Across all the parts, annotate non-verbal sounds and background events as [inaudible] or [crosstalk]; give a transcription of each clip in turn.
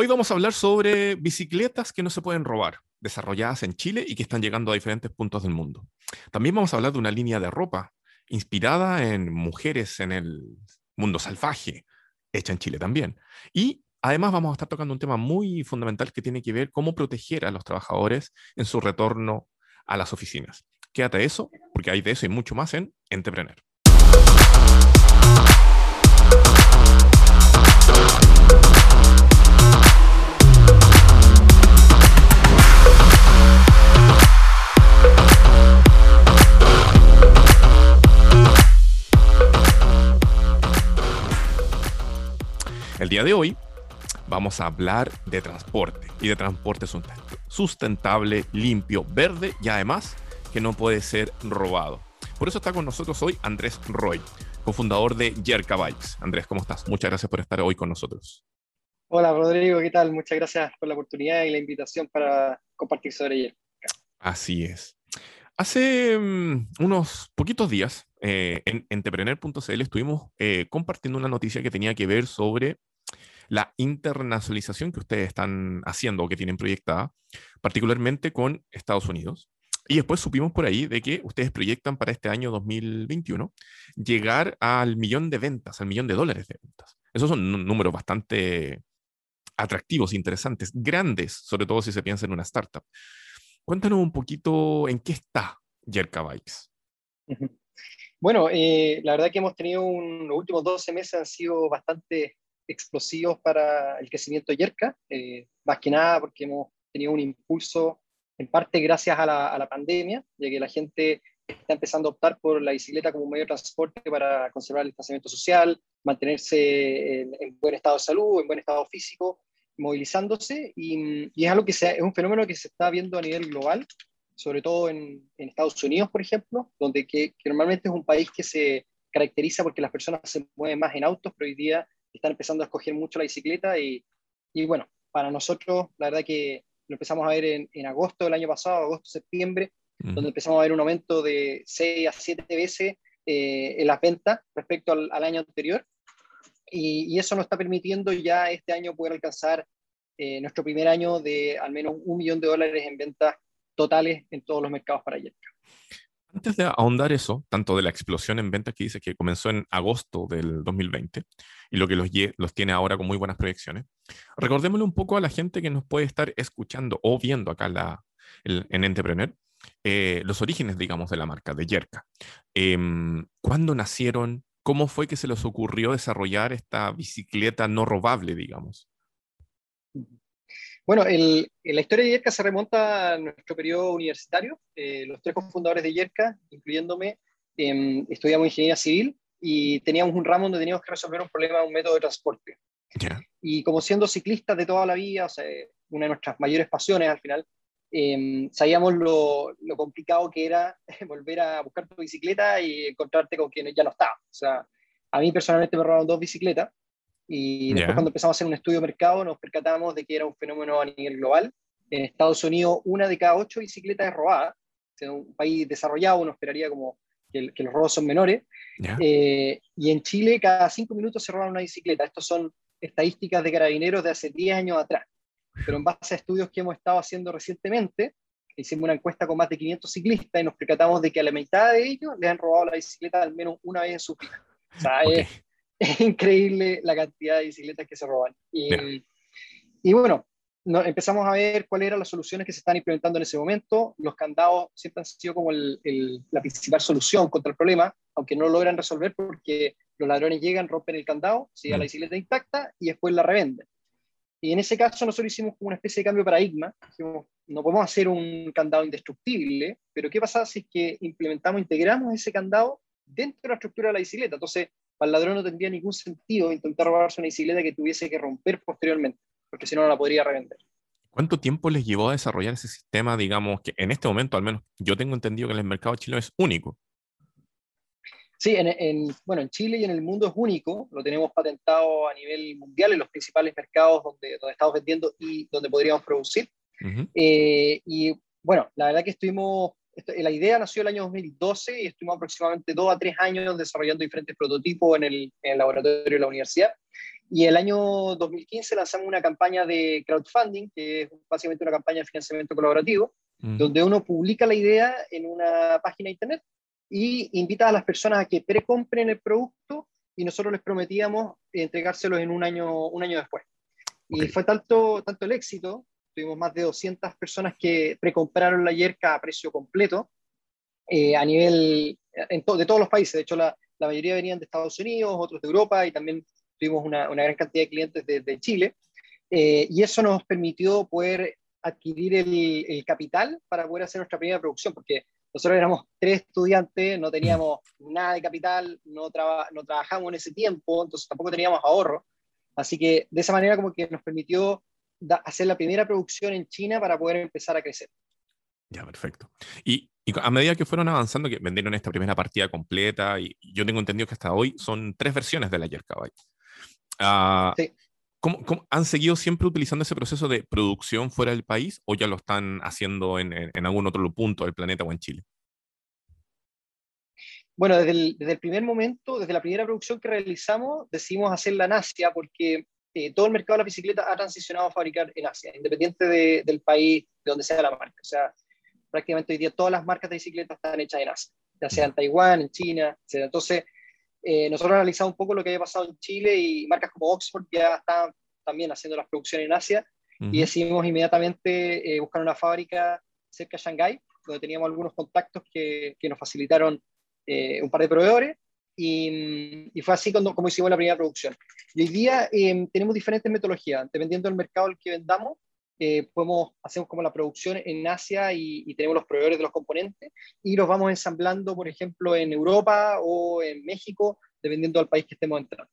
Hoy vamos a hablar sobre bicicletas que no se pueden robar, desarrolladas en Chile y que están llegando a diferentes puntos del mundo. También vamos a hablar de una línea de ropa inspirada en mujeres en el mundo salvaje, hecha en Chile también. Y además vamos a estar tocando un tema muy fundamental que tiene que ver cómo proteger a los trabajadores en su retorno a las oficinas. Quédate eso, porque hay de eso y mucho más en Entrepreneur. El día de hoy vamos a hablar de transporte y de transporte sustentable, limpio, verde y además que no puede ser robado. Por eso está con nosotros hoy Andrés Roy, cofundador de Yerka Bikes. Andrés, ¿cómo estás? Muchas gracias por estar hoy con nosotros. Hola Rodrigo, ¿qué tal? Muchas gracias por la oportunidad y la invitación para compartir sobre Yerka. Así es. Hace mm, unos poquitos días eh, en entrepreneur.cl estuvimos eh, compartiendo una noticia que tenía que ver sobre la internacionalización que ustedes están haciendo o que tienen proyectada, particularmente con Estados Unidos. Y después supimos por ahí de que ustedes proyectan para este año 2021 llegar al millón de ventas, al millón de dólares de ventas. Esos son números bastante atractivos, interesantes, grandes, sobre todo si se piensa en una startup. Cuéntanos un poquito en qué está Jerka Bikes. Bueno, eh, la verdad que hemos tenido los últimos 12 meses han sido bastante explosivos para el crecimiento de eh, más que nada porque hemos tenido un impulso en parte gracias a la, pandemia, de que la gente está empezando a optar por la bicicleta como medio de transporte para conservar el distanciamiento social, mantenerse en, buen estado de salud, en buen estado físico, movilizándose, y, es algo que es un fenómeno que se está viendo a nivel global, sobre todo en, Estados Unidos, por ejemplo, donde que, normalmente es un país que se caracteriza porque las personas se mueven más en autos, pero hoy día están empezando a escoger mucho la bicicleta y, y bueno, para nosotros la verdad que lo empezamos a ver en, en agosto del año pasado, agosto-septiembre, donde empezamos a ver un aumento de 6 a 7 veces eh, en las ventas respecto al, año anterior. Y, y, eso nos está permitiendo ya este año poder alcanzar eh, nuestro primer año de al menos un millón de dólares en ventas totales en todos los mercados para Yelka. Antes de ahondar eso, tanto de la explosión en ventas que dice que comenzó en agosto del 2020 y lo que los, los tiene ahora con muy buenas proyecciones, recordémosle un poco a la gente que nos puede estar escuchando o viendo acá la, en Entrepreneur eh, los orígenes, digamos, de la marca, de Yerka. Em, ¿Cuándo nacieron? ¿Cómo fue que se les ocurrió desarrollar esta bicicleta no robable, digamos? Bueno, la historia de Yerka se remonta a nuestro periodo universitario. Eh, los tres cofundadores de Yerka, incluyéndome, em, estudiamos ingeniería civil y teníamos un ramo donde teníamos que resolver un problema, un método de transporte. Y como siendo ciclistas de toda la vida, o sea, una de nuestras mayores pasiones al final, em, sabíamos lo, lo, complicado que era [laughs] volver a buscar tu bicicleta y encontrarte con quien ya no estaba. O sea, a mí personalmente me robaron dos bicicletas y después cuando empezamos a hacer un estudio de mercado nos percatamos de que era un fenómeno a nivel global. En Estados Unidos una de cada ocho bicicletas es robada. En un país desarrollado uno esperaría como que, los robos son menores. Eh, y en Chile cada cinco minutos se roban una bicicleta. Estos son estadísticas de carabineros de hace 10 años atrás. Pero en base a estudios que hemos estado haciendo recientemente, hicimos una encuesta con más de 500 ciclistas y nos percatamos de que a la mitad de ellos le han robado la bicicleta al menos una vez en su vida. O sea, es, es increíble la cantidad de bicicletas que se roban. Y, y bueno, empezamos a ver cuáles eran las soluciones que se están implementando en ese momento. Los candados siempre han sido como el, la principal solución contra el problema, aunque no lo logran resolver porque los ladrones llegan, rompen el candado, se la mm. bicicleta intacta y después la revenden. Y en ese caso nosotros hicimos como una especie de cambio de paradigma. Dijimos, no podemos hacer un candado indestructible, pero ¿qué pasa si es que implementamos, integramos ese candado dentro de la estructura de la bicicleta? Entonces, para el ladrón no tendría ningún sentido intentar robarse una bicicleta que tuviese que romper posteriormente, porque si no, no la podría revender. ¿Cuánto tiempo les llevó a desarrollar ese sistema, digamos, que en este momento al menos yo tengo entendido que en el mercado chileno es único? Sí, en, bueno, en Chile y en el mundo es único, lo tenemos patentado a nivel mundial en los principales mercados donde, donde estamos vendiendo y donde podríamos producir. Eh, y bueno, la verdad que estuvimos la idea nació el año 2012 y estuvimos aproximadamente dos a tres años desarrollando diferentes prototipos en el, laboratorio de la universidad. Y el año 2015 lanzamos una campaña de crowdfunding, que es básicamente una campaña de financiamiento colaborativo, donde uno publica la idea en una página de internet y invita a las personas a que precompren el producto y nosotros les prometíamos entregárselos en un año, un año después. Y fue tanto, tanto el éxito, tuvimos más de 200 personas que precompraron la yerca a precio completo eh, a nivel en de todos los países. De hecho, la, la, mayoría venían de Estados Unidos, otros de Europa y también tuvimos una, una gran cantidad de clientes de, de Chile. Eh, y eso nos permitió poder adquirir el, el, capital para poder hacer nuestra primera producción, porque nosotros éramos tres estudiantes, no teníamos nada de capital, no, no trabajamos en ese tiempo, entonces tampoco teníamos ahorro. Así que de esa manera como que nos permitió hacer la primera producción en China para poder empezar a crecer. Ya, perfecto. Y, y, a medida que fueron avanzando, que vendieron esta primera partida completa, y yo tengo entendido que hasta hoy son tres versiones de la Yerka uh, sí. ¿Cómo, han seguido siempre utilizando ese proceso de producción fuera del país o ya lo están haciendo en, en, algún otro punto del planeta o en Chile? Bueno, desde el, desde el, primer momento, desde la primera producción que realizamos, decidimos hacerla en Asia porque eh, todo el mercado de la bicicleta ha transicionado a fabricar en Asia, independiente de, del país de donde sea la marca. O sea, prácticamente hoy día todas las marcas de bicicleta están hechas en Asia, ya sea en Taiwán, en China, etc. Entonces, eh, nosotros analizamos un poco lo que había pasado en Chile y marcas como Oxford ya están también haciendo las producciones en Asia y decidimos inmediatamente eh, buscar una fábrica cerca de Shanghái, donde teníamos algunos contactos que, que nos facilitaron eh, un par de proveedores y, y, fue así cuando, como hicimos la primera producción. Y hoy día em, tenemos diferentes metodologías, dependiendo del mercado al que vendamos, eh, podemos hacer como la producción en Asia y, y, tenemos los proveedores de los componentes y los vamos ensamblando, por ejemplo, en Europa o en México, dependiendo del país que estemos entrando.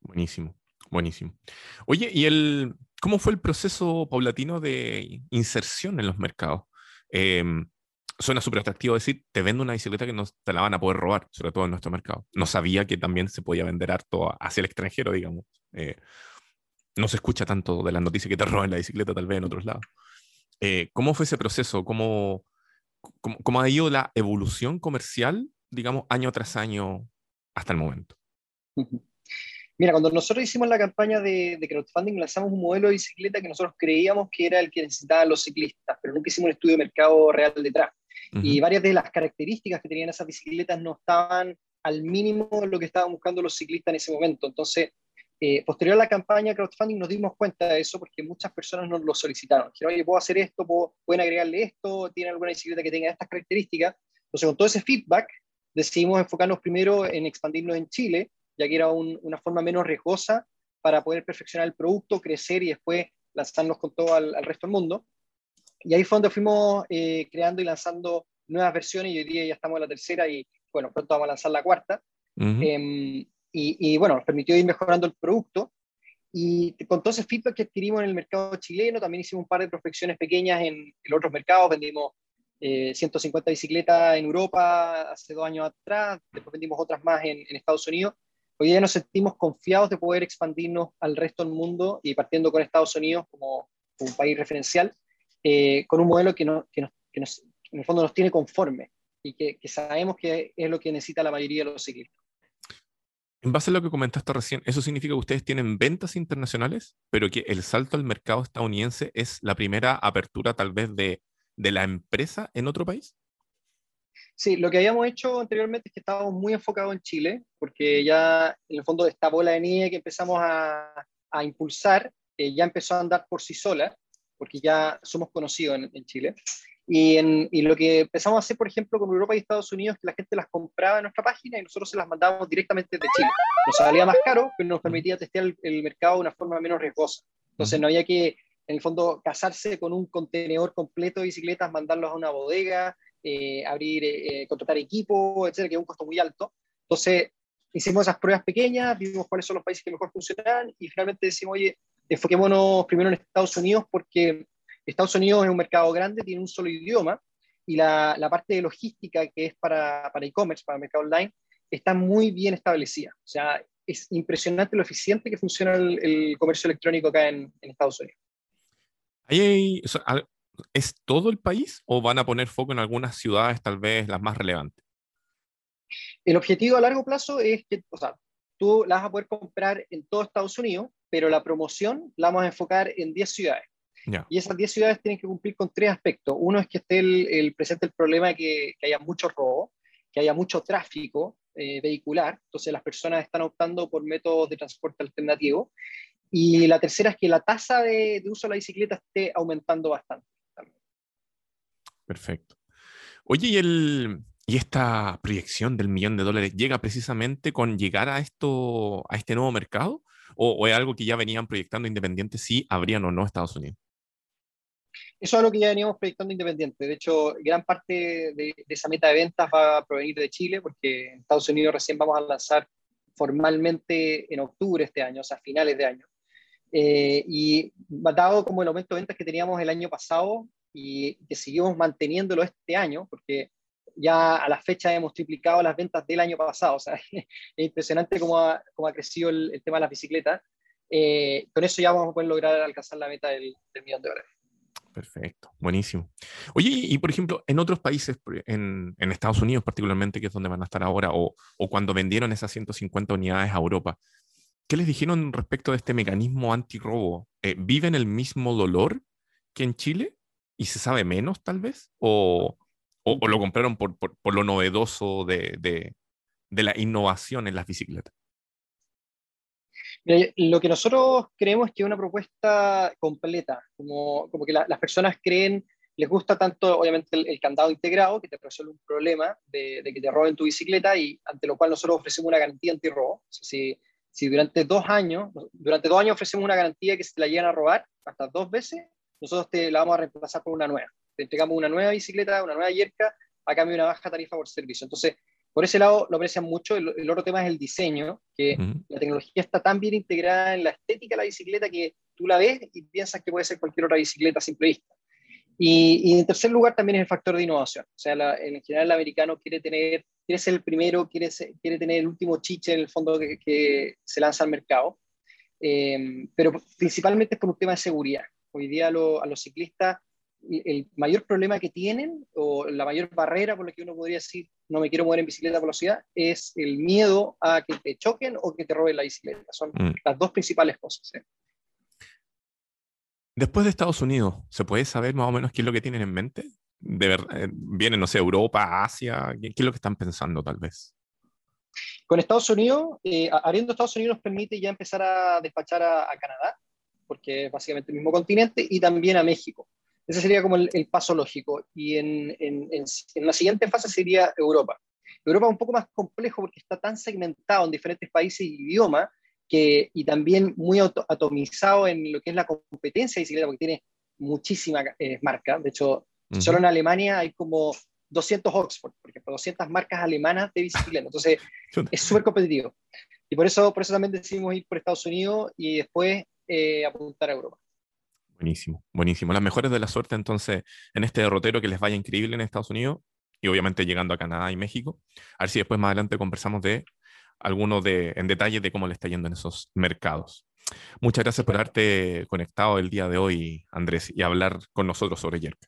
Buenísimo, buenísimo. Oye, ¿y el, cómo fue el proceso paulatino de inserción en los mercados? Eh, suena súper atractivo decir, te vendo una bicicleta que no te la van a poder robar, sobre todo en nuestro mercado. No sabía que también se podía vender harto hacia el extranjero, digamos. Eh, no se escucha tanto de las noticias que te [laughs] roban la bicicleta tal vez en otros lados. Eh, ¿Cómo fue ese proceso? ¿Cómo, cómo, ha ido la evolución comercial, digamos, año tras año hasta el momento? Mira, cuando nosotros hicimos la campaña de, de, crowdfunding, lanzamos un modelo de bicicleta que nosotros creíamos que era el que necesitaban los ciclistas, pero nunca hicimos un estudio de mercado real detrás. Y varias de las características que tenían esas bicicletas no estaban al mínimo de lo que estaban buscando los ciclistas en ese momento. Entonces, eh, posterior a la campaña crowdfunding nos dimos cuenta de eso porque muchas personas nos lo solicitaron. Dijeron, oye, puedo hacer esto, ¿Puedo, pueden agregarle esto, tienen alguna bicicleta que tenga estas características. Entonces, con todo ese feedback, decidimos enfocarnos primero en expandirnos en Chile, ya que era un, una forma menos riesgosa para poder perfeccionar el producto, crecer y después lanzarnos con todo al resto del mundo. Y ahí fue donde fuimos eh, creando y lanzando nuevas versiones y hoy día ya estamos en la tercera y bueno, pronto vamos a lanzar la cuarta. Uh -huh. eh, y, y, bueno, nos permitió ir mejorando el producto. Y con todo ese feedback que adquirimos en el mercado chileno, también hicimos un par de prospecciones pequeñas en, en otros mercados. Vendimos eh, 150 bicicletas en Europa hace dos años atrás, después vendimos otras más en, en Estados Unidos. Hoy día nos sentimos confiados de poder expandirnos al resto del mundo y partiendo con Estados Unidos como, como un país referencial, eh, con un modelo que, no, que, nos, que nos, en el fondo nos tiene conforme y que, sabemos que es lo que necesita la mayoría de los ciclistas. En base a lo que comentaste recién, ¿eso significa que ustedes tienen ventas internacionales, pero que el salto al mercado estadounidense es la primera apertura tal vez de, de la empresa en otro país? Sí, lo que habíamos hecho anteriormente es que estábamos muy enfocados en Chile, porque ya en el fondo esta bola de nieve que empezamos a, a impulsar eh, ya empezó a andar por sí sola, porque ya somos conocidos en, en Chile. Y, en, y, lo que empezamos a hacer, por ejemplo, con Europa y Estados Unidos, es que la gente las compraba en nuestra página y nosotros se las mandábamos directamente de Chile. Nos salía más caro, pero nos permitía testear el, el mercado de una forma menos riesgosa. Entonces no había que, en el fondo, casarse con un contenedor completo de bicicletas, mandarlos a una bodega, eh, abrir, eh, contratar equipo, etcétera, que es un costo muy alto. Entonces hicimos esas pruebas pequeñas, vimos cuáles son los países que mejor funcionan y finalmente decimos, oye, enfoquémonos primero en Estados Unidos porque Estados Unidos es un mercado grande, tiene un solo idioma y la, la parte de logística que es para e-commerce, para, para el mercado online, está muy bien establecida. O sea, es impresionante lo eficiente que funciona el, el comercio electrónico acá en, en Estados Unidos. ¿Hay, ¿Es todo el país o van a poner foco en algunas ciudades tal vez las más relevantes? El objetivo a largo plazo es que, o sea, tú la vas a poder comprar en todo Estados Unidos, pero la promoción la vamos a enfocar en 10 ciudades. Y esas 10 ciudades tienen que cumplir con tres aspectos. Uno es que esté el, presente el problema de que, haya mucho robo, que haya mucho tráfico eh, vehicular, entonces las personas están optando por métodos de transporte alternativo. Y la tercera es que la tasa de, de uso de la bicicleta esté aumentando bastante. Perfecto. Oye, ¿y, el, ¿y esta proyección del millón de dólares llega precisamente con llegar a, esto, a este nuevo mercado? ¿O, es algo que ya venían proyectando independientes si habrían o no Estados Unidos? Eso es algo que ya veníamos proyectando independiente. De hecho, gran parte de, esa meta de ventas va a provenir de Chile, porque en Estados Unidos recién vamos a lanzar formalmente en octubre este año, o sea, finales de año. Eh, y dado como el aumento de ventas que teníamos el año pasado, y que seguimos manteniéndolo este año, porque ya a la fecha hemos triplicado las ventas del año pasado. O sea, [laughs] es impresionante cómo ha, cómo ha crecido el, tema de las bicicletas. Eh, con eso ya vamos a poder lograr alcanzar la meta del, millón de dólares. Perfecto, buenísimo. Oye, y, por ejemplo, en otros países, en, en, Estados Unidos particularmente, que es donde van a estar ahora, o, o, cuando vendieron esas 150 unidades a Europa, ¿qué les dijeron respecto de este mecanismo antirrobo? Eh, ¿Viven el mismo dolor que en Chile? y se sabe menos tal vez? ¿O, o, lo compraron por, por, lo novedoso de, de, la innovación en las bicicletas? lo que nosotros creemos es que es una propuesta completa, como, como que las personas creen, les gusta tanto obviamente el, candado integrado, que te resuelve un problema de, que te roben tu bicicleta y ante lo cual nosotros ofrecemos una garantía antirrobo. Si, si durante dos años, durante dos años ofrecemos una garantía que se te la llegan a robar hasta dos veces, nosotros te la vamos a reemplazar por una nueva. Te entregamos una nueva bicicleta, una nueva yerca, a cambio de una baja tarifa por servicio. Entonces, por ese lado lo aprecian mucho. El, otro tema es el diseño, que la tecnología está tan bien integrada en la estética de la bicicleta que tú la ves y piensas que puede ser cualquier otra bicicleta a simple vista. Y, en tercer lugar también es el factor de innovación. O sea, en general el americano quiere tener, quiere ser el primero, quiere, quiere tener el último chiche en el fondo que, se lanza al mercado. Eh, pero principalmente es por un tema de seguridad. Hoy día a los ciclistas el mayor problema que tienen o la mayor barrera por la que uno podría decir no me quiero mover en bicicleta por la ciudad es el miedo a que te choquen o que te roben la bicicleta. Son mm. las dos principales cosas. Después de Estados Unidos, ¿se puede saber más o menos qué es lo que tienen en mente? De ver, eh, ¿Vienen, no sé, Europa, Asia? ¿Qué, es lo que están pensando tal vez? Con Estados Unidos, eh, abriendo Estados Unidos nos permite ya empezar a despachar a Canadá porque es básicamente el mismo continente, y también a México. Ese sería como el, paso lógico. Y en, en, en, la siguiente fase sería Europa. Europa es un poco más complejo porque está tan segmentado en diferentes países y idiomas que, y también muy atomizado en lo que es la competencia de bicicleta, porque tiene muchísimas eh, marcas. De hecho, solo en Alemania hay como 200 Oxford, por ejemplo, 200 marcas alemanas de bicicleta. Entonces, [laughs] es súper competitivo. Y por eso, por eso también decidimos ir por Estados Unidos y después eh, apuntar a Europa. Buenísimo, buenísimo. Las mejores de la suerte entonces en este derrotero que les vaya increíble en Estados Unidos y obviamente llegando a Canadá y México. A ver si después más adelante conversamos de algunos de, en detalle de cómo le está yendo en esos mercados. Muchas gracias por haberte conectado el día de hoy, Andrés, y hablar con nosotros sobre Yerk.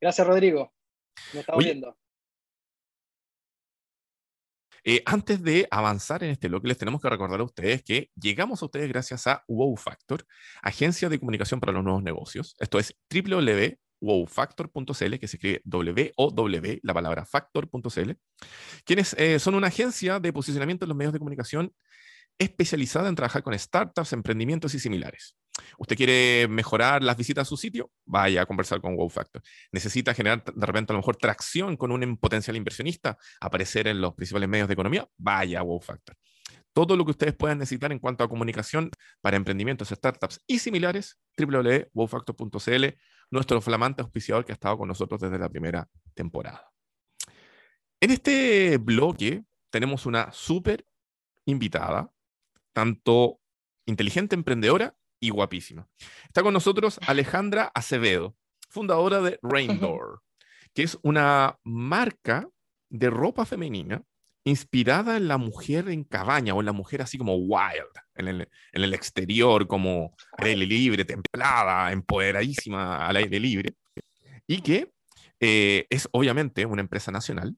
Gracias, Rodrigo. Nos estamos viendo. Eh, antes de avanzar en este bloque, les tenemos que recordar a ustedes que llegamos a ustedes gracias a Wow Factor, agencia de comunicación para los nuevos negocios. Esto es www.wowfactor.cl, que se escribe W-O-W, la palabra factor.cl, quienes eh, son una agencia de posicionamiento en los medios de comunicación especializada en trabajar con startups, emprendimientos y similares. ¿Usted quiere mejorar las visitas a su sitio? Vaya a conversar con Wow Factor. ¿Necesita generar de repente a lo mejor tracción con un potencial inversionista? ¿Aparecer en los principales medios de economía? Vaya a Wow Factor. Todo lo que ustedes puedan necesitar en cuanto a comunicación para emprendimientos, startups y similares, www.wowfactor.cl, nuestro flamante auspiciador que ha estado con nosotros desde la primera temporada. En este bloque tenemos una súper invitada, tanto inteligente emprendedora y guapísima. Está con nosotros Alejandra Acevedo, fundadora de Raindoor, que es una marca de ropa femenina inspirada en la mujer en cabaña o en la mujer así como wild, en el, exterior, como al aire libre, templada, empoderadísima al aire libre, y que eh, es obviamente una empresa nacional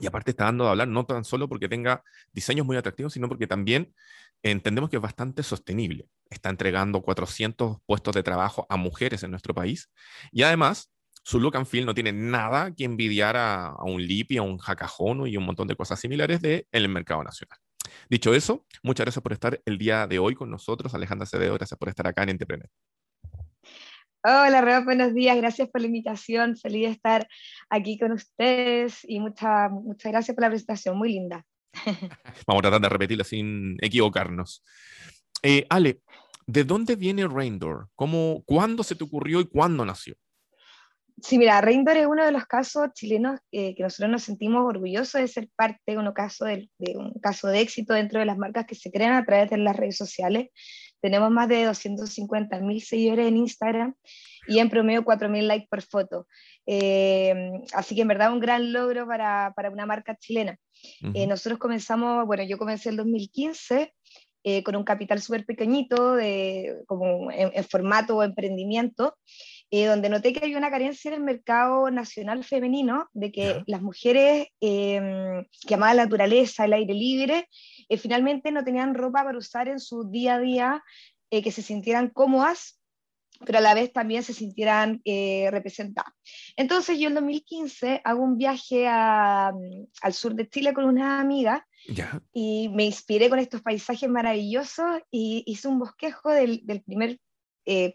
Y aparte está dando a hablar no tan solo porque tenga diseños muy atractivos, sino porque también entendemos que es bastante sostenible. Está entregando 400 puestos de trabajo a mujeres en nuestro país. Y además, su look and feel no tiene nada que envidiar a, un Lipi, a un Hakahono y un montón de cosas similares del el mercado nacional. Dicho eso, muchas gracias por estar el día de hoy con nosotros. Alejandra Acevedo, gracias por estar acá en Entrepreneur. Hola, Rob, buenos días. Gracias por la invitación. Feliz de estar aquí con ustedes y muchas muchas gracias por la presentación. Muy linda. [laughs] Vamos a tratar de repetirla sin equivocarnos. Eh, Ale, ¿de dónde viene Raindor? ¿Cómo, ¿Cuándo se te ocurrió y cuándo nació? Sí, mira, Raindor es uno de los casos chilenos que nosotros nos sentimos orgullosos de ser parte de, uno caso de, de, un caso de éxito dentro de las marcas que se crean a través de las redes sociales. Tenemos más de 250 mil seguidores en Instagram y en promedio 4 mil likes por foto. Eh, así que en verdad un gran logro para, para una marca chilena. Eh, nosotros comenzamos, bueno, yo comencé el 2015 eh, con un capital súper pequeñito, de, como en, formato o emprendimiento, donde noté que había una carencia en el mercado nacional femenino, de que las mujeres em, que amaban la naturaleza, el aire libre, eh, finalmente no tenían ropa para usar en su día a día, eh, que se sintieran cómodas, pero a la vez también se sintieran eh, representadas. Entonces yo en 2015 hago un viaje al sur de Chile con una amiga y me inspiré con estos paisajes maravillosos y hice un bosquejo del, primer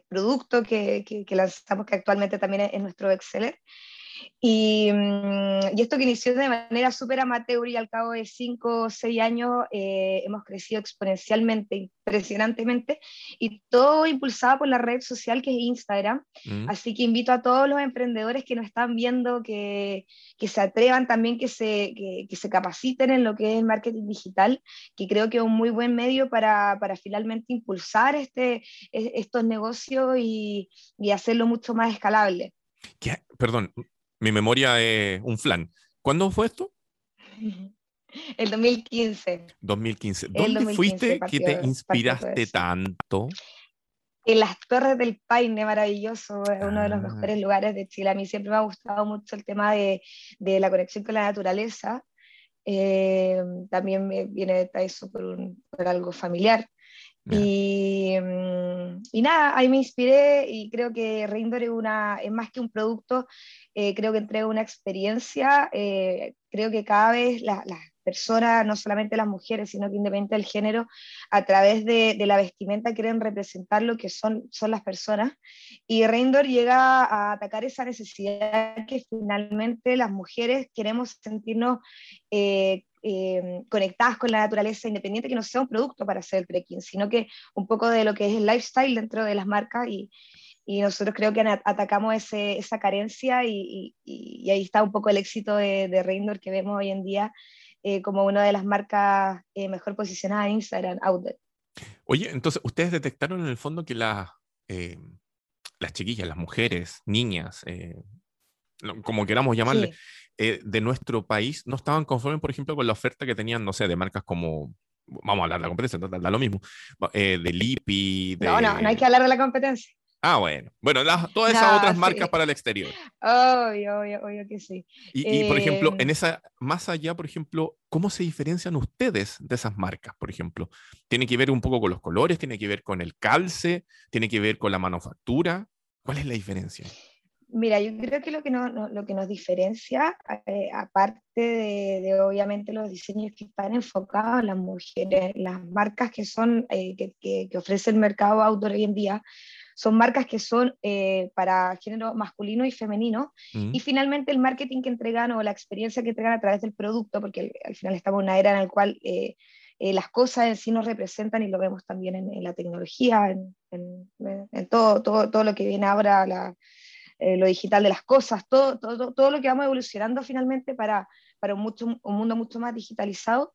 producto que, que, lanzamos, que actualmente también es, nuestro bestseller, Mm, y, esto que inició de manera súper amateur y al cabo de cinco o seis años eh, hemos crecido exponencialmente, impresionantemente, y todo impulsado por la red social que es Instagram. Mm. Así que invito a todos los emprendedores que nos están viendo que, que se atrevan también, que se, que, se capaciten en lo que es marketing digital, que creo que es un muy buen medio para, para finalmente impulsar este, e, estos negocios y, y hacerlo mucho más escalable. Perdón, mi memoria es un flan. ¿Cuándo fue esto? El 2015. 2015. ¿Dónde fuiste que te inspiraste tanto? En las Torres del Paine, maravilloso, es uno de los ah. mejores lugares de Chile. A mí siempre me ha gustado mucho el tema de, de la conexión con la naturaleza. Eh, también me viene de eso por, un, por algo familiar. Y, mm, y, nada, ahí me inspiré y creo que Reindor es, una, es más que un producto, eh, creo que entrega una experiencia, eh, creo que cada vez las personas, no solamente las mujeres, sino que independientemente del género, a través de, de, la vestimenta quieren representar lo que son, son las personas. Y Reindor llega a atacar esa necesidad que finalmente las mujeres queremos sentirnos eh, eh, conectadas con la naturaleza, independiente que no sea un producto para hacer el trekking, sino que un poco de lo que es el lifestyle dentro de las marcas y, y nosotros creo que atacamos ese, esa carencia y, y, ahí está un poco el éxito de, de que vemos hoy en día eh, como una de las marcas eh, mejor posicionadas en Instagram, Outlet. Oye, entonces, ¿ustedes detectaron en el fondo que la, las chiquillas, las mujeres, niñas, como queramos llamarle, eh, de nuestro país no estaban conformes, por ejemplo, con la oferta que tenían, no sé, de marcas como, vamos a hablar de la competencia, da lo mismo, eh, de Lipi. De... No, no, no hay que hablar de la competencia. Ah, bueno. Bueno, todas esas otras marcas para el exterior. Obvio, obvio, obvio que sí. Y, por ejemplo, en eh, esa, más allá, por ejemplo, ¿cómo se diferencian ustedes de esas marcas, por ejemplo? ¿Tiene que ver un poco con los colores? ¿Tiene que ver con el calce? ¿Tiene que ver con la manufactura? ¿Cuál es la diferencia? Mira, yo creo que lo que, lo que nos diferencia, eh, aparte de, obviamente los diseños que están enfocados en las mujeres, las marcas que son, eh, que, que, ofrece el mercado outdoor hoy en día, son marcas que son eh, para género masculino y femenino, mm. y finalmente el marketing que entregan o la experiencia que entregan a través del producto, porque al, final estamos en una era en la cual las cosas en sí nos representan y lo vemos también en, la tecnología, en, en, todo, todo, todo lo que viene ahora, la eh, lo digital de las cosas, todo, todo, todo lo que vamos evolucionando finalmente para, para un, mucho, un mundo mucho más digitalizado,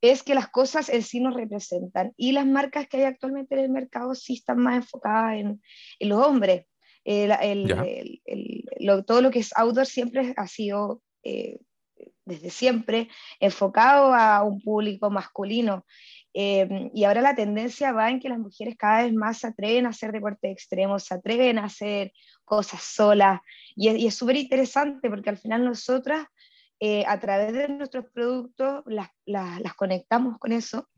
es que las cosas en sí nos representan. Y las marcas que hay actualmente en el mercado sí están más enfocadas en, en los hombres. El, el, lo, todo lo que es outdoor siempre ha sido, eh, desde siempre, enfocado a un público masculino. Eh, y ahora la tendencia va en que las mujeres cada vez más se atreven a hacer deporte extremo, se atreven a hacer cosas solas. Y es súper interesante porque al final nosotras eh, a través de nuestros productos las, las, conectamos con eso.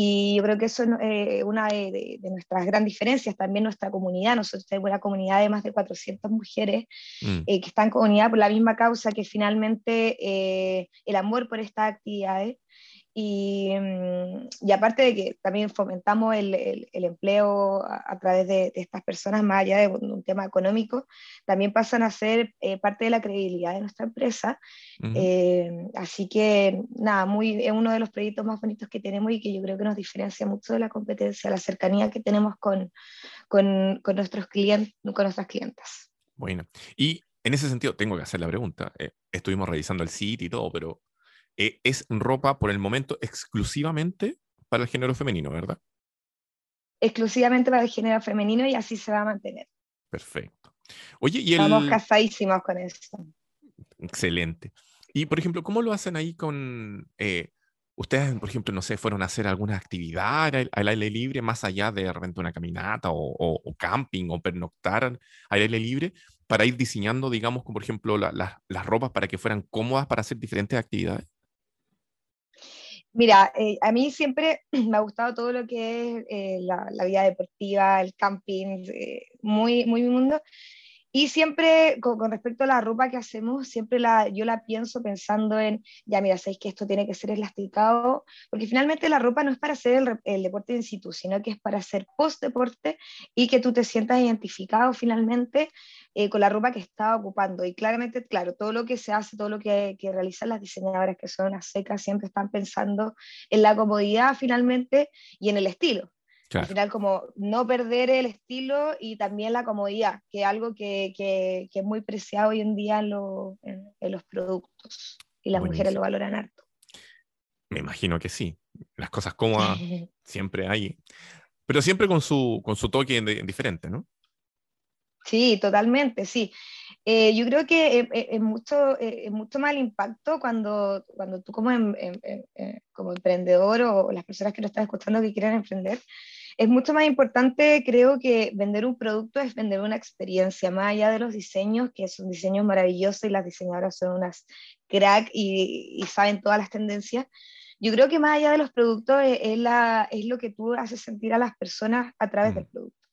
Y yo creo que eso es eh, una de, nuestras grandes diferencias, también nuestra comunidad. Nosotros tenemos una comunidad de más de 400 mujeres mm. que están comunidad por la misma causa que finalmente el amor por estas actividades. Mm, y, aparte de que también fomentamos el, el, empleo a, través de, estas personas, más allá de un, tema económico, también pasan a ser eh, parte de la credibilidad de nuestra empresa. Eh, así que, nada, muy, es uno de los proyectos más bonitos que tenemos y que yo creo que nos diferencia mucho de la competencia, la cercanía que tenemos con, con, con nuestros clientes, con nuestras clientas. Bueno, y en ese sentido, tengo que hacer la pregunta. Eh, estuvimos revisando el sitio y todo, pero eh, es ropa por el momento exclusivamente para el género femenino, ¿verdad? Exclusivamente para el género femenino y así se va a mantener. Perfecto. Oye, y Estamos casadísimos con eso. Excelente. Y, por ejemplo, ¿cómo lo hacen ahí con... Eh, ustedes, por ejemplo, no sé, fueron a hacer alguna actividad al, aire libre, más allá de repente una caminata o, camping o pernoctar al aire libre, para ir diseñando, digamos, como por ejemplo, las ropas para que fueran cómodas para hacer diferentes actividades? Mira, eh, a mí siempre [clears throat] me ha gustado todo lo que es eh, la, vida deportiva, el camping, eh, muy, muy mi mundo. Y siempre, con, respecto a la ropa que hacemos, siempre la, yo la pienso pensando en, ya mira, sabéis que esto tiene que ser elasticado, porque finalmente la ropa no es para hacer el, deporte in situ, sino que es para hacer post-deporte y que tú te sientas identificado finalmente eh, con la ropa que estaba ocupando. Y claramente, claro, todo lo que se hace, todo lo que, realizan las diseñadoras que son las secas, siempre están pensando en la comodidad finalmente y en el estilo. Al final, como no perder el estilo y también la comodidad, que es algo que, que, es muy preciado hoy en día en, en, los productos y las mujeres lo valoran harto. Me imagino que sí. Las cosas cómodas [laughs] siempre hay, pero siempre con su, con su toque diferente, ¿no? Sí, totalmente, sí. Eh, yo creo que es, mucho, es mucho más el impacto cuando, cuando tú como, como emprendedor o las personas que lo están escuchando que quieren emprender, es mucho más importante, creo que vender un producto es vender una experiencia, más allá de los diseños, que son diseños maravillosos y las diseñadoras son unas crack y, saben todas las tendencias. Yo creo que más allá de los productos es, la, es lo que tú haces sentir a las personas a través del mm. producto.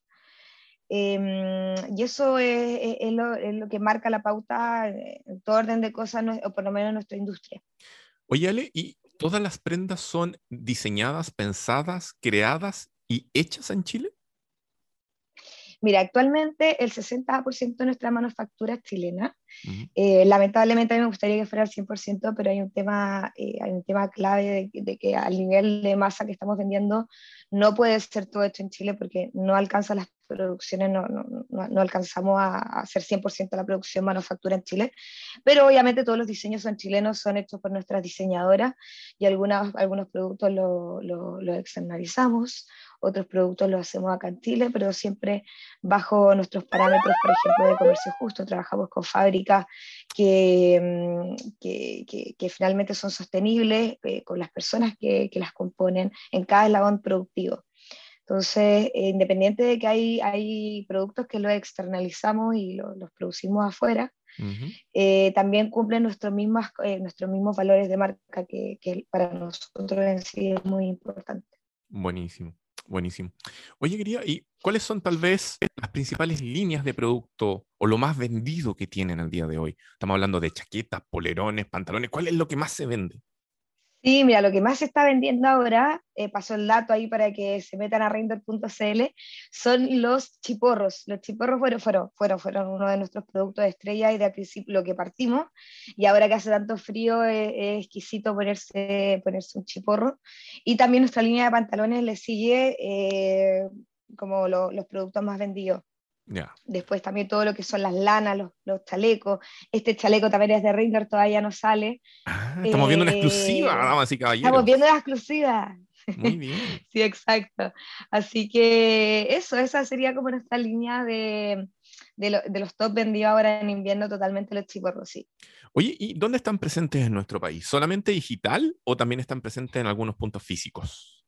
Em, y eso es, es, lo, es, lo, que marca la pauta en todo orden de cosas, o por lo menos en nuestra industria. Oye, Ale, ¿y todas las prendas son diseñadas, pensadas, creadas y hechas en Chile? Mira, actualmente el 60% de nuestra manufactura es chilena. Eh, lamentablemente a mí me gustaría que fuera el 100%, pero hay un tema, eh, hay un tema clave de, que al nivel de masa que estamos vendiendo no puede ser todo hecho en Chile porque no alcanza las producciones, no, no, no, alcanzamos a, hacer 100% la producción manufactura en Chile, pero obviamente todos los diseños son chilenos, son hechos por nuestras diseñadoras y algunos, algunos productos los lo, lo externalizamos, otros productos los hacemos acá en Chile, pero siempre bajo nuestros parámetros, por ejemplo, de comercio justo, trabajamos con fábricas que, mm, que, que, finalmente son sostenibles, eh, con las personas que, las componen en cada eslabón productivo. Entonces, eh, independiente de que hay, hay productos que los externalizamos y los producimos afuera, eh, también cumplen nuestros mismos, nuestros mismos valores de marca, que, que, para nosotros en sí es muy importante. Buenísimo. Buenísimo. Oye, quería, ¿y cuáles son tal vez las principales líneas de producto o lo más vendido que tienen al día de hoy? Estamos hablando de chaquetas, polerones, pantalones. ¿Cuál es lo que más se vende? Sí, mira, lo que más se está vendiendo ahora, eh, pasó el dato ahí para que se metan a render.cl, son los chiporros. Los chiporros fueron, fueron, fueron, fueron uno de nuestros productos de estrella y de principio lo que partimos. Y ahora que hace tanto frío, es, exquisito ponerse, ponerse un chiporro. Y también nuestra línea de pantalones le sigue eh, como los productos más vendidos. Después también todo lo que son las lanas, los, los, chalecos. Este chaleco también es de Ringer, todavía no sale. Ah, estamos viendo una exclusiva, eh, damas y caballeros. Estamos viendo la exclusiva. Muy bien. [laughs] sí, exacto. Así que eso, esa sería como nuestra línea de, de, de los top vendidos ahora en invierno, totalmente los chiporros, sí. Oye, ¿y dónde están presentes en nuestro país? ¿Solamente digital o también están presentes en algunos puntos físicos?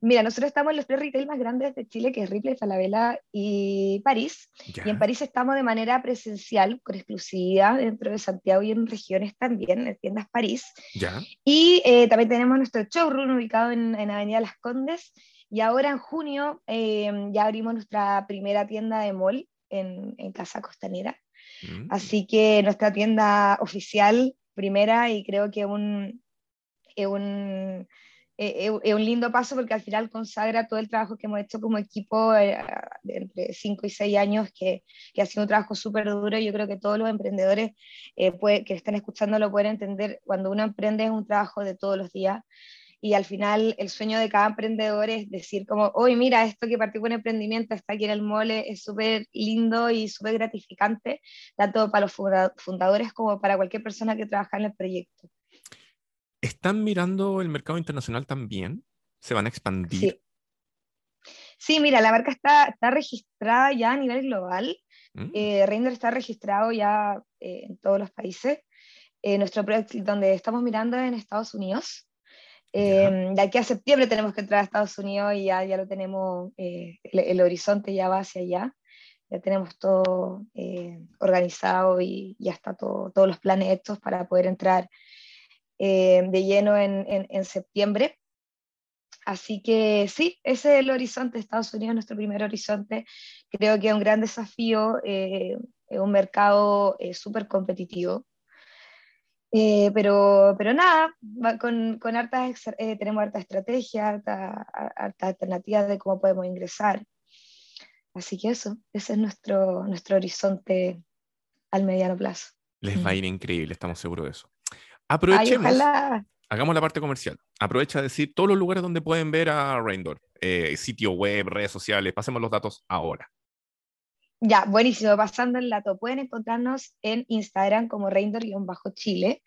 Mira, nosotros estamos en los tres retail más grandes de Chile, que es Ripley, Falabella y París. Y en París estamos de manera presencial, con exclusividad dentro de Santiago y en regiones también, en tiendas París. Ya. Y eh, también tenemos nuestro showroom ubicado en, en, Avenida Las Condes. Y ahora en junio eh, ya abrimos nuestra primera tienda de mall en, en Casa Costanera. Mm. Así que nuestra tienda oficial, primera, y creo que un, un es un lindo paso porque al final consagra todo el trabajo que hemos hecho como equipo eh, entre 5 y 6 años, que, que, ha sido un trabajo súper duro. Yo creo que todos los emprendedores eh, que están escuchando lo pueden entender. Cuando uno emprende es un trabajo de todos los días. Y al final el sueño de cada emprendedor es decir como, hoy mira, esto que partió con emprendimiento está aquí en el mole, es súper lindo y súper gratificante, tanto para los fundadores como para cualquier persona que trabaja en el proyecto. ¿Están mirando el mercado internacional también? ¿Se van a expandir? Sí. Sí, mira, la marca está, está registrada ya a nivel global. Mm. Eh, Render está registrado ya eh, en todos los países. Eh, nuestro proyecto donde estamos mirando en Estados Unidos. Eh, de aquí a septiembre tenemos que entrar a Estados Unidos y ya, ya lo tenemos, el, el, horizonte ya va hacia allá. Ya tenemos todo organizado y ya está todo, todos los planes hechos para poder entrar eh, de lleno en, en, septiembre. Así que sí, ese es el horizonte. Estados Unidos nuestro primer horizonte. Creo que es un gran desafío, eh, es un mercado eh, súper competitivo. pero, pero nada, con, con hartas, tenemos harta estrategia, hartas harta alternativas de cómo podemos ingresar. Así que eso, ese es nuestro, nuestro horizonte al mediano plazo. Les va a ir increíble, estamos seguros de eso. Aprovechemos. hagamos la parte comercial. Aprovecha a decir todos los lugares donde pueden ver a Raindor. Eh, sitio web, redes sociales. Pasemos los datos ahora. Ya, buenísimo. Pasando el dato, pueden encontrarnos en Instagram como Reindor-Chile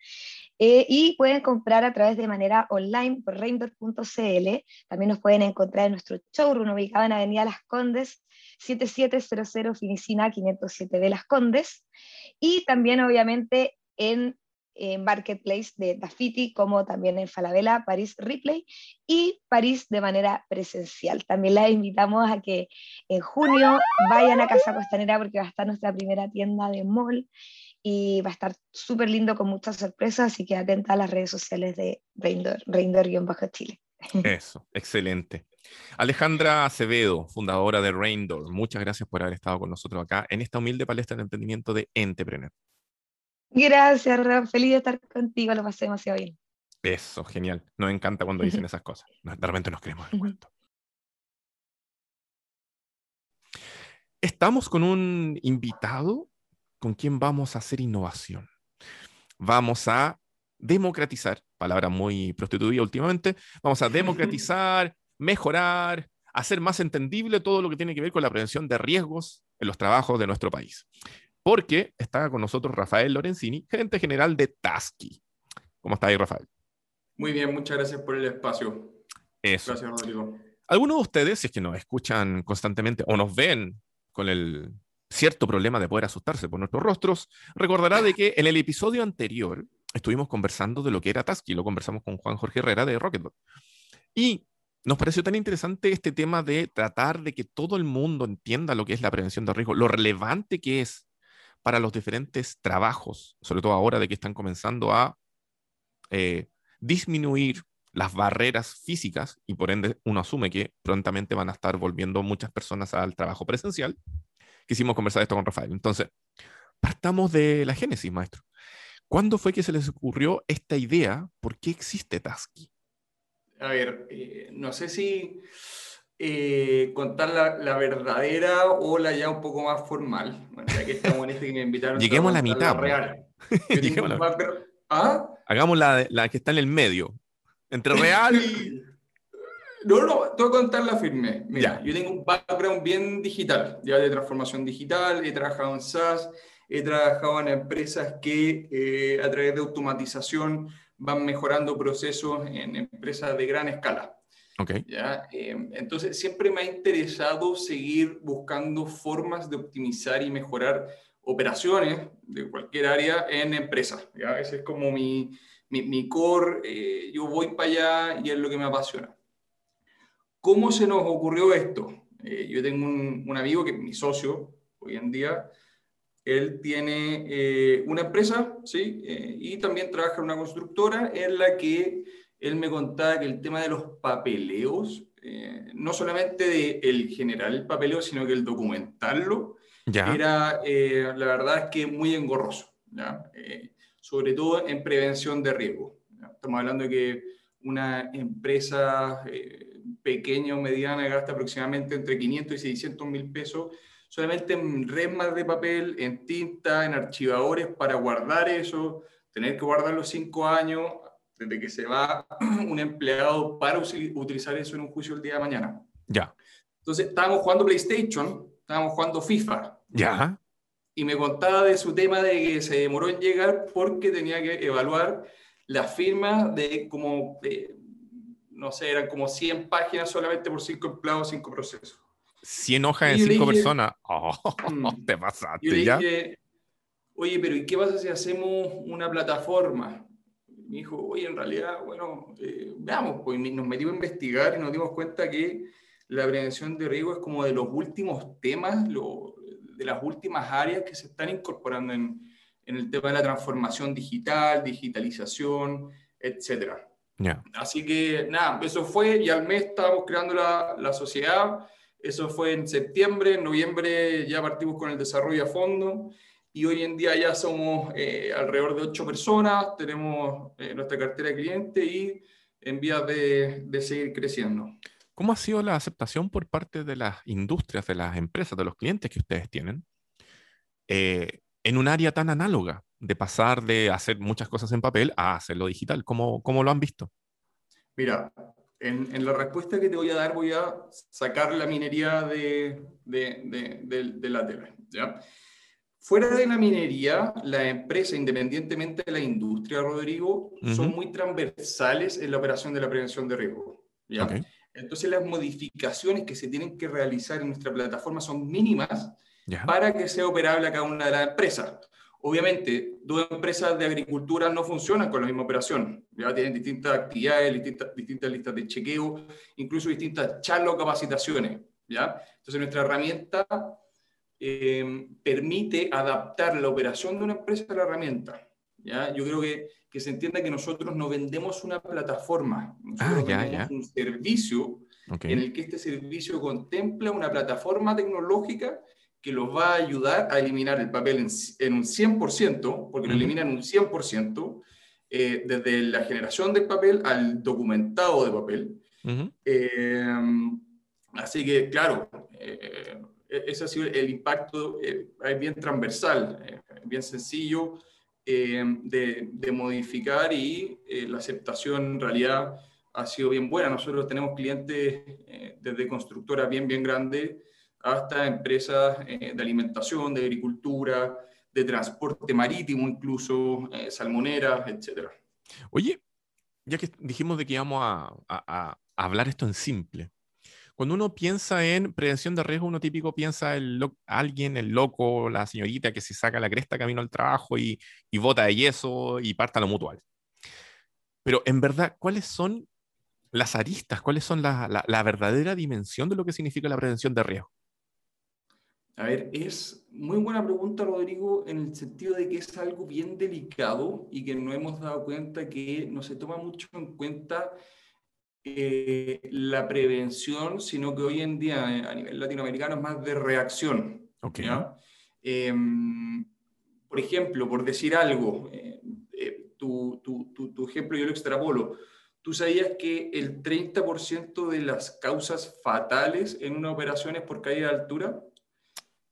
eh, y pueden comprar a través de manera online por reindor.cl. También nos pueden encontrar en nuestro showroom ubicado en Avenida Las Condes, 7700 Finicina 507 de Las Condes. Y también, obviamente, en en Marketplace de Dafiti, como también en Falabella, París Ripley y París de manera presencial. También les invitamos a que en junio vayan a Casa Costanera porque va a estar nuestra primera tienda de mall y va a estar súper lindo con muchas sorpresas, así que atenta a las redes sociales de Reindor, Reindor-Chile. Eso, excelente. Alejandra Acevedo, fundadora de Reindor, muchas gracias por haber estado con nosotros acá en esta humilde palestra de emprendimiento de Entrepreneur. Gracias, Ram. Feliz de estar contigo. Lo pasé demasiado bien. Eso, genial. Nos encanta cuando dicen esas cosas. De repente nos creemos el cuento. Estamos con un invitado con quien vamos a hacer innovación. Vamos a democratizar, palabra muy prostituida últimamente, vamos a [laughs] democratizar, mejorar, hacer más entendible todo lo que tiene que ver con la prevención de riesgos en los trabajos de nuestro país porque está con nosotros Rafael Lorenzini, gerente general de Tasky. ¿Cómo está ahí, Rafael? Muy bien, muchas gracias por el espacio. Eso. Gracias, Rodrigo. Algunos de ustedes, si es que nos escuchan constantemente o nos ven con el cierto problema de poder asustarse por nuestros rostros, recordará de que en el episodio anterior estuvimos conversando de lo que era Tasky, lo conversamos con Juan Jorge Herrera de Rocketbot. Y nos pareció tan interesante este tema de tratar de que todo el mundo entienda lo que es la prevención de riesgo, lo relevante que es para los diferentes trabajos, sobre todo ahora de que están comenzando a eh, disminuir las barreras físicas y por ende uno asume que prontamente van a estar volviendo muchas personas al trabajo presencial. Quisimos conversar esto con Rafael. Entonces, partamos de la génesis, maestro. ¿Cuándo fue que se les ocurrió esta idea? ¿Por qué existe Tasky? A ver, eh, no sé si eh, contar la, la, verdadera o la ya un poco más formal. Bueno, ya que estamos en este que me invitaron. [laughs] Lleguemos a la mitad. real. la... ¿Ah? Hagamos la, la, que está en el medio. Entre [laughs] real y. No, no, te voy a contar la firme. Mira, yo tengo un background bien digital, ya de transformación digital, he trabajado en SaaS, he trabajado en empresas que eh, a través de automatización van mejorando procesos en empresas de gran escala. ¿Ya? Em, entonces, siempre me ha interesado seguir buscando formas de optimizar y mejorar operaciones de cualquier área en empresas. ¿ya? Ese es como mi, mi, mi core, eh, yo voy para allá y es lo que me apasiona. ¿Cómo se nos ocurrió esto? Eh, yo tengo un, un, amigo que es mi socio hoy en día. Él tiene eh, una empresa, ¿sí? Eh, y también trabaja en una constructora en la que él me contaba que el tema de los papeleos, no solamente de el generar el papeleo, sino que el documentarlo, ya. era, la verdad es que muy engorroso, ¿ya? sobre todo en prevención de riesgo. Estamos hablando de que una empresa pequeña o mediana gasta aproximadamente entre 500 y 600 mil pesos solamente en resmas de papel, en tinta, en archivadores para guardar eso, tener que guardarlo cinco años desde que se va [clears throat] un empleado para utilizar eso en un juicio el día de mañana. Ya. Entonces, estábamos jugando PlayStation, estábamos jugando FIFA. Ya. Y me contaba de su tema de que se demoró en llegar porque tenía que evaluar las firmas de como no sé, eran como 100 páginas solamente por 5 empleados, 5 procesos. 100 hojas en 5 personas. Oh, mm. [laughs] te pasaste ya. oye, pero ¿y qué pasa si hacemos una plataforma? Me dijo, oye, en realidad, bueno, eh, veamos, pues nos metimos a investigar y nos dimos cuenta que la prevención de riesgo es como de los últimos temas, lo, de las últimas áreas que se están incorporando en, en el tema de la transformación digital, digitalización, etcétera. Así que nada, eso fue y al mes estábamos creando la, la, sociedad. Eso fue en septiembre, en noviembre ya partimos con el desarrollo a fondo y hoy en día ya somos eh, alrededor de ocho personas, tenemos eh, nuestra cartera de clientes y en vías de, de, seguir creciendo. ¿Cómo ha sido la aceptación por parte de las industrias, de las empresas, de los clientes que ustedes tienen eh, en un área tan análoga? de pasar de hacer muchas cosas en papel a hacerlo digital? ¿Cómo, cómo lo han visto? Mira, en, en, la respuesta que te voy a dar voy a sacar la minería de, de, de, la tele. ¿ya? Fuera de la minería, la empresa, independientemente de la industria, Rodrigo, son muy transversales en la operación de la prevención de riesgo. ¿ya? Entonces las modificaciones que se tienen que realizar en nuestra plataforma son mínimas para que sea operable a cada una de las empresas. Obviamente, dos empresas de agricultura no funcionan con la misma operación. Ya tienen distintas actividades, distintas, distintas listas de chequeo, incluso distintas charlas o capacitaciones. ¿ya? Entonces, nuestra herramienta eh, permite adaptar la operación de una empresa a la herramienta. ¿ya? Yo creo que, que se entienda que nosotros no vendemos una plataforma, nosotros ah, vendemos un servicio en el que este servicio contempla una plataforma tecnológica que los va a ayudar a eliminar el papel en, un 100%, porque lo eliminan un 100%, eh, desde la generación del papel al documentado de papel. Eh, así que, claro, eh, ese ha sido el impacto es bien transversal, bien sencillo de, de, modificar y la aceptación en realidad ha sido bien buena. Nosotros tenemos clientes desde constructoras bien, bien grandes hasta empresas eh, de alimentación, de agricultura, de transporte marítimo incluso, eh, salmoneras, etc. Oye, ya que dijimos de que íbamos a, hablar esto en simple, cuando uno piensa en prevención de riesgo, uno típico piensa en alguien, el loco, la señorita que se saca la cresta camino al trabajo y, y bota de yeso y parta lo mutual. Pero en verdad, ¿cuáles son las aristas? ¿Cuáles son la, la verdadera dimensión de lo que significa la prevención de riesgo? A ver, es muy buena pregunta, Rodrigo, en el sentido de que es algo bien delicado y que no hemos dado cuenta que no se toma mucho en cuenta eh, la prevención, sino que hoy en día eh, a nivel latinoamericano es más de reacción. Okay. Em, por ejemplo, por decir algo, eh, tu, tu, tu, tu, ejemplo yo lo extrapolo. ¿Tú sabías que el 30% de las causas fatales en una operación es por caída de altura?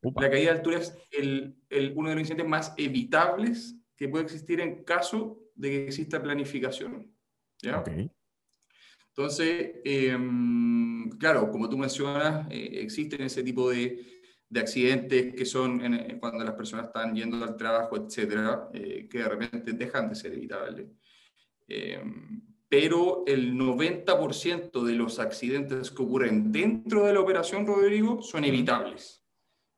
La caída de altura es el, el, uno de los incidentes más evitables que puede existir en caso de que exista planificación. ¿ya? Entonces, em, claro, como tú mencionas, eh, existen ese tipo de, de accidentes que son cuando las personas están yendo al trabajo, etcétera, eh, que de repente dejan de ser evitables. Em, pero el 90% de los accidentes que ocurren dentro de la operación, Rodrigo, son evitables.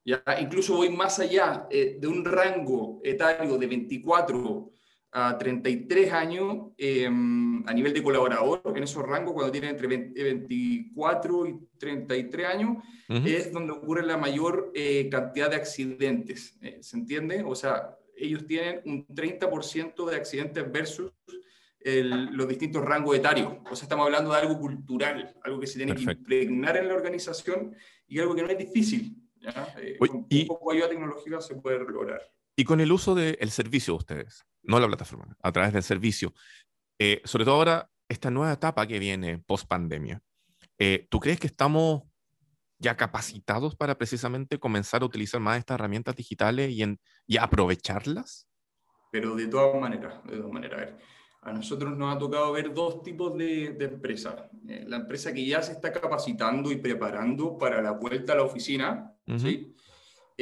¿ya? Incluso voy más allá eh, de un rango etario de 24 a 33 años em, a nivel de colaborador, en esos rangos, cuando tienen entre 24 y 33 años, es donde ocurre la mayor eh, cantidad de accidentes. Eh, ¿Se entiende? O sea, ellos tienen un 30% de accidentes versus los distintos rangos etarios. O sea, estamos hablando de algo cultural, algo que se tiene que impregnar en la organización y algo que no es difícil. Eh, con un poco de ayuda tecnológica se puede lograr. Y con el uso del servicio de ustedes, no la plataforma, a través del servicio, eh, sobre todo ahora, esta nueva etapa que viene post pandemia, eh, ¿tú crees que estamos ya capacitados para precisamente comenzar a utilizar más estas herramientas digitales y, en, y aprovecharlas? Pero de todas maneras, de todas maneras, a ver, a nosotros nos ha tocado ver dos tipos de, de empresas. Eh, la empresa que ya se está capacitando y preparando para la vuelta a la oficina, ¿sí?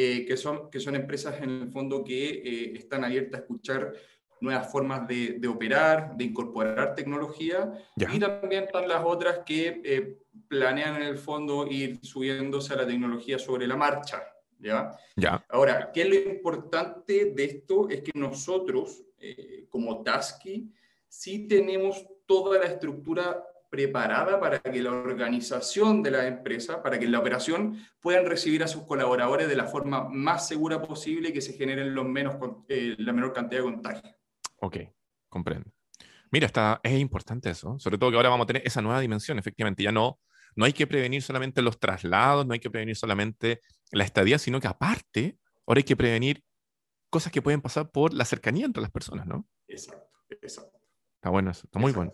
Eh, que, son, que son empresas en el fondo que eh, están abiertas a escuchar nuevas formas de, de operar, de incorporar tecnología, y también están las otras que eh, planean en el fondo ir subiéndose a la tecnología sobre la marcha. ¿ya? Ya. Ahora, ¿qué es lo importante de esto? Es que nosotros, como Tasky, sí tenemos toda la estructura preparada para que la organización de la empresa, para que la operación puedan recibir a sus colaboradores de la forma más segura posible y que se generen los menos, eh, la menor cantidad de contagios. Ok, comprendo. Mira, está, es importante eso, sobre todo que ahora vamos a tener esa nueva dimensión, efectivamente, ya no, no hay que prevenir solamente los traslados, no hay que prevenir solamente la estadía, sino que aparte, ahora hay que prevenir cosas que pueden pasar por la cercanía entre las personas, ¿no? Exacto, exacto. Está bueno eso, está muy bueno.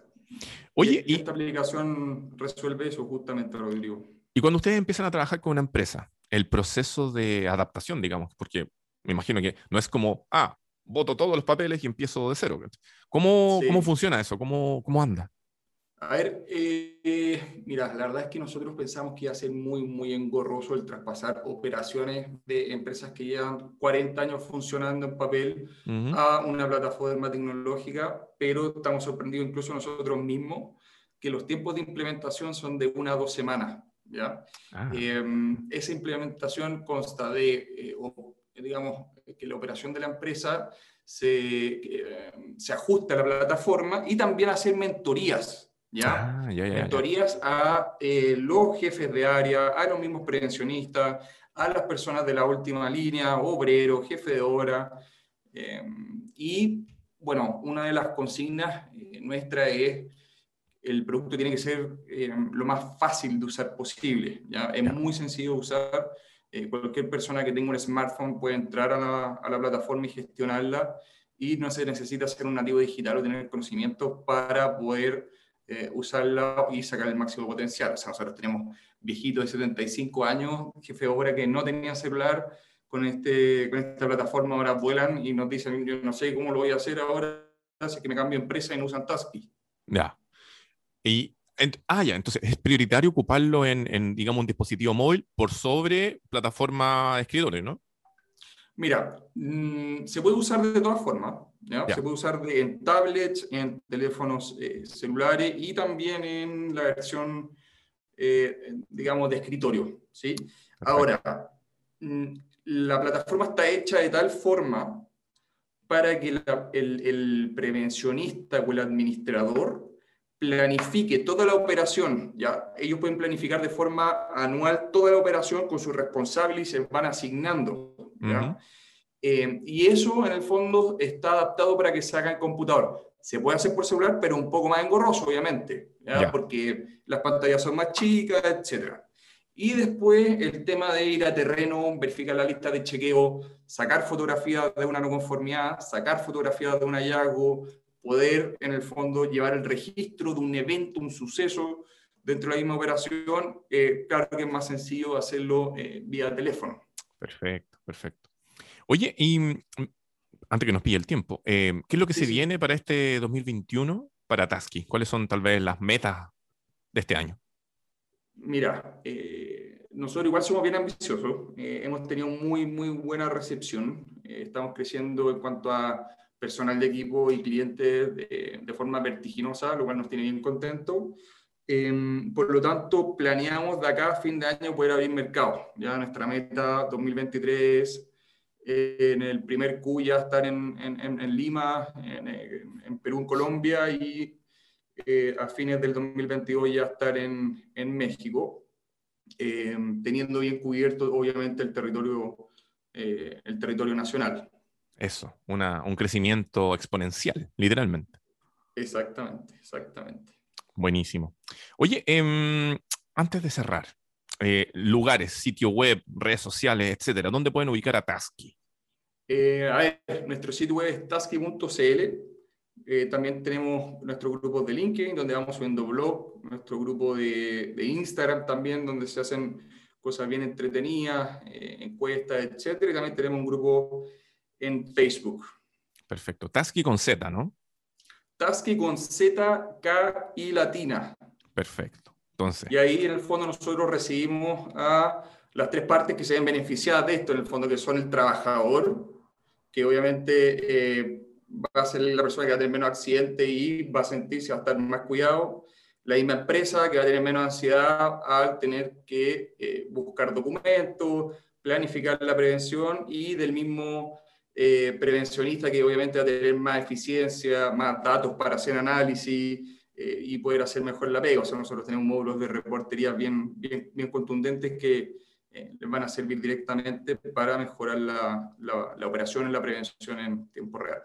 Oye, y, esta aplicación resuelve eso justamente, Rodrigo. Y cuando ustedes empiezan a trabajar con una empresa, el proceso de adaptación, digamos, porque me imagino que no es como, ah, voto todos los papeles y empiezo de cero. ¿Cómo, ¿cómo funciona eso? ¿Cómo, cómo anda? A ver, eh, mira, la verdad es que nosotros pensamos que iba a ser muy, muy engorroso el traspasar operaciones de empresas que llevan 40 años funcionando en papel a una plataforma tecnológica, pero estamos sorprendidos incluso nosotros mismos que los tiempos de implementación son de una a dos semanas. ¿ya? Ah. Em, esa implementación consta de, eh, digamos, que la operación de la empresa se, eh, se ajuste a la plataforma y también hacer mentorías ¿ya? Ah, Mentorías a eh, los jefes de área, a los mismos prevencionistas, a las personas de la última línea, obrero, jefe de obra. Em, y bueno, una de las consignas eh, nuestra es el producto tiene que ser em, lo más fácil de usar posible. ¿ya? Es muy sencillo de usar. Eh, cualquier persona que tenga un smartphone puede entrar a la, a la plataforma y gestionarla y no se necesita ser un nativo digital o tener conocimiento para poder eh, usarla y sacar el máximo potencial. O sea, nosotros tenemos viejitos de 75 años, jefe de obra que no tenía celular, con, este, con esta plataforma ahora vuelan y nos dicen, yo no sé cómo lo voy a hacer ahora, así que me cambio empresa y no usan Tasky. Ya. Y, ah, ya, entonces es prioritario ocuparlo en, en, digamos, un dispositivo móvil por sobre plataforma de escritores, ¿no? Mira, mm, se puede usar de todas formas. Se puede usar en tablets, en teléfonos eh, celulares y también en la versión, eh, digamos, de escritorio. ¿sí? Ahora, mm, la plataforma está hecha de tal forma para que el, el, prevencionista o el administrador planifique toda la operación. ¿ya? Ellos pueden planificar de forma anual toda la operación con su responsable y se van asignando. ¿ya? Eh, y eso, en el fondo, está adaptado para que se haga en computador. Se puede hacer por celular, pero un poco más engorroso, obviamente, porque las pantallas son más chicas, etc. Y después el tema de ir a terreno, verificar la lista de chequeo, sacar fotografías de una no conformidad, sacar fotografías de un hallazgo, poder en el fondo llevar el registro de un evento, un suceso dentro de la misma operación, eh, claro que es más sencillo hacerlo eh, vía teléfono. Perfecto, perfecto. Oye, y mm, antes que nos pille el tiempo, eh, ¿qué es lo que se viene para este 2021 para Tasky? ¿Cuáles son tal vez las metas de este año? Mira, eh, nosotros igual somos bien ambiciosos, eh, hemos tenido muy, muy buena recepción, estamos creciendo en cuanto a personal de equipo y clientes de, de forma vertiginosa, lo cual nos tiene bien contentos. Em, por lo tanto, planeamos de acá a fin de año poder abrir mercado. Ya nuestra meta 2023 en el primer Q ya estar en, en, Lima, en, Perú, en Colombia y a fines del 2022 ya estar en, México, teniendo bien cubierto obviamente el territorio, el territorio nacional. Eso, una, un crecimiento exponencial, literalmente. Exactamente, exactamente. Buenísimo. Oye, em, antes de cerrar, eh, lugares, sitio web, redes sociales, etcétera, ¿dónde pueden ubicar a Tasky? Eh, a ver, nuestro sitio web es tasky.cl. Eh, también tenemos nuestro grupo de LinkedIn, donde vamos subiendo blog, nuestro grupo de, de Instagram también, donde se hacen cosas bien entretenidas, encuestas, etcétera. Y también tenemos un grupo en Facebook. Perfecto. Tasky con Z, ¿no? Tasky con Z, K y latina. Perfecto. Entonces. Y ahí en el fondo nosotros recibimos a las tres partes que se ven beneficiadas de esto, en el fondo que son el trabajador, que obviamente eh, va a ser la persona que va a tener menos accidente y va a sentirse, va a estar más cuidado. La misma empresa que va a tener menos ansiedad al tener que eh, buscar documentos, planificar la prevención y del mismo eh, prevencionista que obviamente va a tener más eficiencia, más datos para hacer análisis eh, y poder hacer mejor la pega. O sea, nosotros tenemos módulos de reportería bien, bien, bien contundentes que eh, les van a servir directamente para mejorar la, la, operación y la prevención en tiempo real.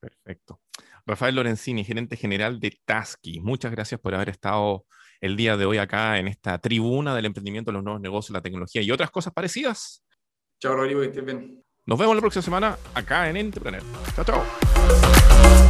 Perfecto. Rafael Lorenzini, gerente general de Tasky, muchas gracias por haber estado el día de hoy acá en esta tribuna del emprendimiento, los nuevos negocios, la tecnología y otras cosas parecidas. Chao, Rodrigo, que estés bien. Nos vemos la próxima semana acá en Entrepreneur. Chao, chao.